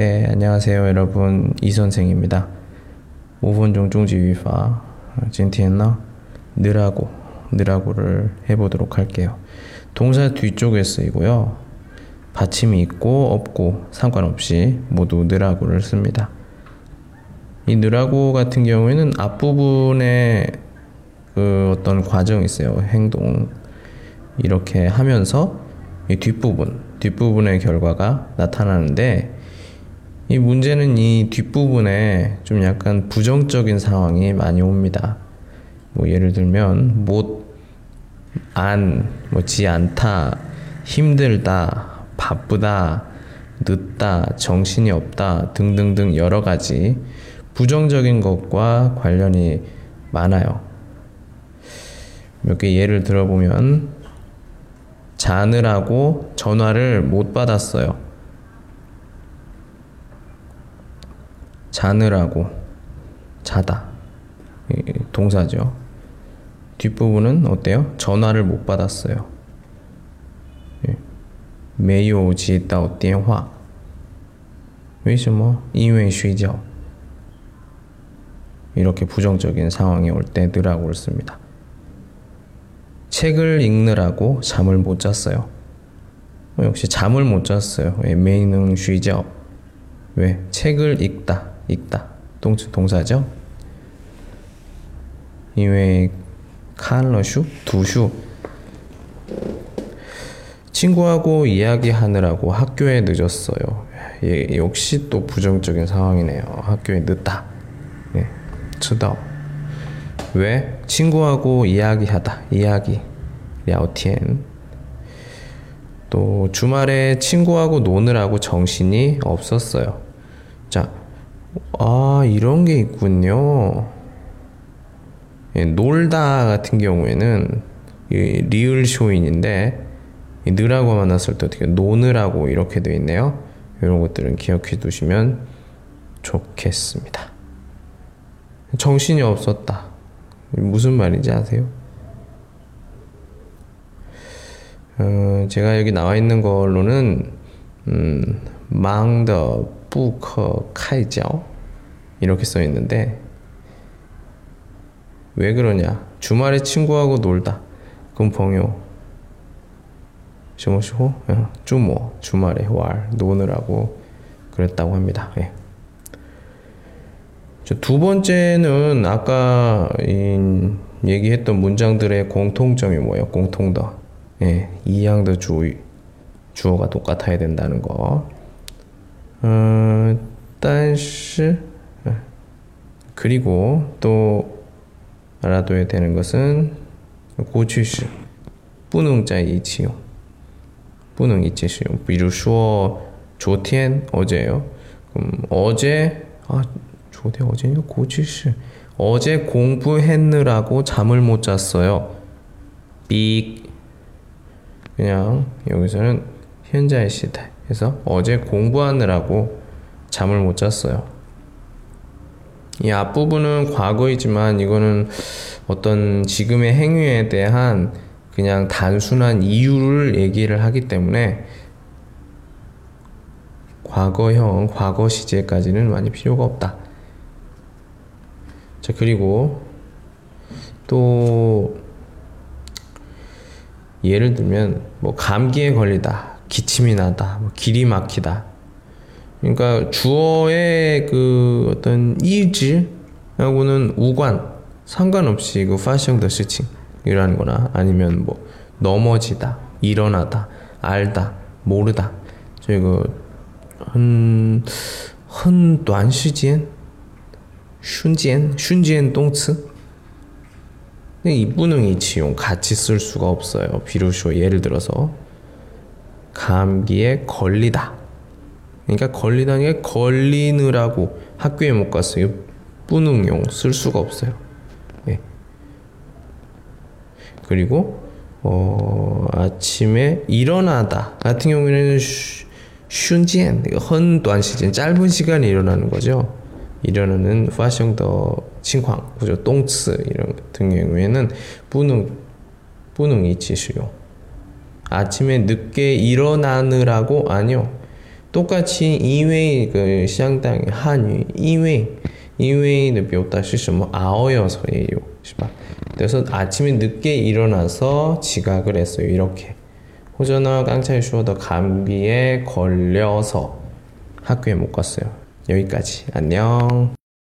네, 안녕하세요, 여러분. 이 선생입니다. 5분 종종지휘파 진티엔나 느라고 느라고를 해보도록 할게요. 동사 뒤쪽에 쓰이고요. 받침이 있고 없고 상관없이 모두 느라고를 씁니다. 이 느라고 같은 경우에는 앞부분에 그 어떤 과정이 있어요. 행동 이렇게 하면서 이 뒷부분 뒷부분의 결과가 나타나는데 이 문제는 이 뒷부분에 좀 약간 부정적인 상황이 많이 옵니다. 뭐 예를 들면 못, 안, 뭐지 않다, 힘들다, 바쁘다, 늦다, 정신이 없다 등등등 여러 가지 부정적인 것과 관련이 많아요. 몇 개 예를 들어보면 자느라고 전화를 못 받았어요. 자느라고 자다 동사죠. 뒷부분은 어때요? 전화를 못 받았어요. 没有接到电话.为什么?因为睡觉. 이렇게 부정적인 상황이 올 때 느라고를 씁니다. 책을 읽느라고 잠을 못 잤어요. 역시 잠을 못 잤어요. 왜? 메이는 쉬죠. 왜? 책을 읽다. 있다. 동, 동사죠. 이외 칸러슈 두슈 친구하고 이야기하느라고 학교에 늦었어요. 예, 역시 또 부정적인 상황이네요. 학교에 늦다. 예, 츠다. 왜? 친구하고 이야기하다. 이야기. 랴오티엔. 또 주말에 친구하고 노느라고 정신이 없었어요. 자, 아, 이런 게 있군요. 예, 놀다 같은 경우에는 리을 쇼인인데 느라고 만났을 때 어떻게 노느라고 이렇게 되어 있네요. 이런 것들은 기억해 두시면 좋겠습니다. 정신이 없었다. 무슨 말인지 아세요? 어, 제가 여기 나와 있는 걸로는 음, 망 부커 카이지오 이렇게 써 있는데 왜 그러냐 주말에 친구하고 놀다 그럼 봉요 주모시고 예, 주모 주말에 왈 노느라고 그랬다고 합니다. 예. 두 번째는 아까 얘기했던 문장들의 공통점이 뭐예요? 공통더. 예, 이양도 주, 주어가 똑같아야 된다는 거. 嗯但是 그리고 또 알아둬야 되는 것은 고취시 뿌능자이치용 뿌능이치시용 比如说昨天 어제요 그럼 어제 아昨天 어제요 고취시 어제 공부했느라고 잠을 못 잤어요 삑 그냥 여기서는 현재 시대 그래서 어제 공부하느라고 잠을 못 잤어요. 이 앞부분은 과거이지만 이거는 어떤 지금의 행위에 대한 그냥 단순한 이유를 얘기를 하기 때문에 과거형, 과거 시제까지는 많이 필요가 없다. 자, 그리고 또 예를 들면 뭐 감기에 걸리다. 기침이 나다, 뭐 길이 막히다. 그러니까 주어의 그 어떤 이질하고는 우관 상관없이 그 파싱 더 시칭이라는 거나 아니면 뭐 넘어지다, 일어나다, 알다, 모르다. 저희 그很很短时间瞬间瞬间动词이 부능이 지용 같이 쓸 수가 없어요. 비로소 예를 들어서 감기에 걸리다. 그러니까 걸리다는 게 걸리느라고 학교에 못 갔어요. 뿌능용 쓸 수가 없어요. 예. 그리고 어, 아침에 일어나다 같은 경우에는 슌지엔 헌短 시간 짧은 시간에 일어나는 거죠. 일어나는 파싱더 칭황 그죠 똥츠 이런 같은 경우에는 뿌능 뿌능이 지수용 아침에 늦게 일어나느라고 아니요. 똑같이 이외의 그 시장당 한유 이외 이외의 묘다 시스템 뭐 아오여서예요, 그래서 아침에 늦게 일어나서 지각을 했어요. 이렇게. 호전어 깡차이 슈어더 감기에 걸려서 학교에 못 갔어요. 여기까지. 안녕.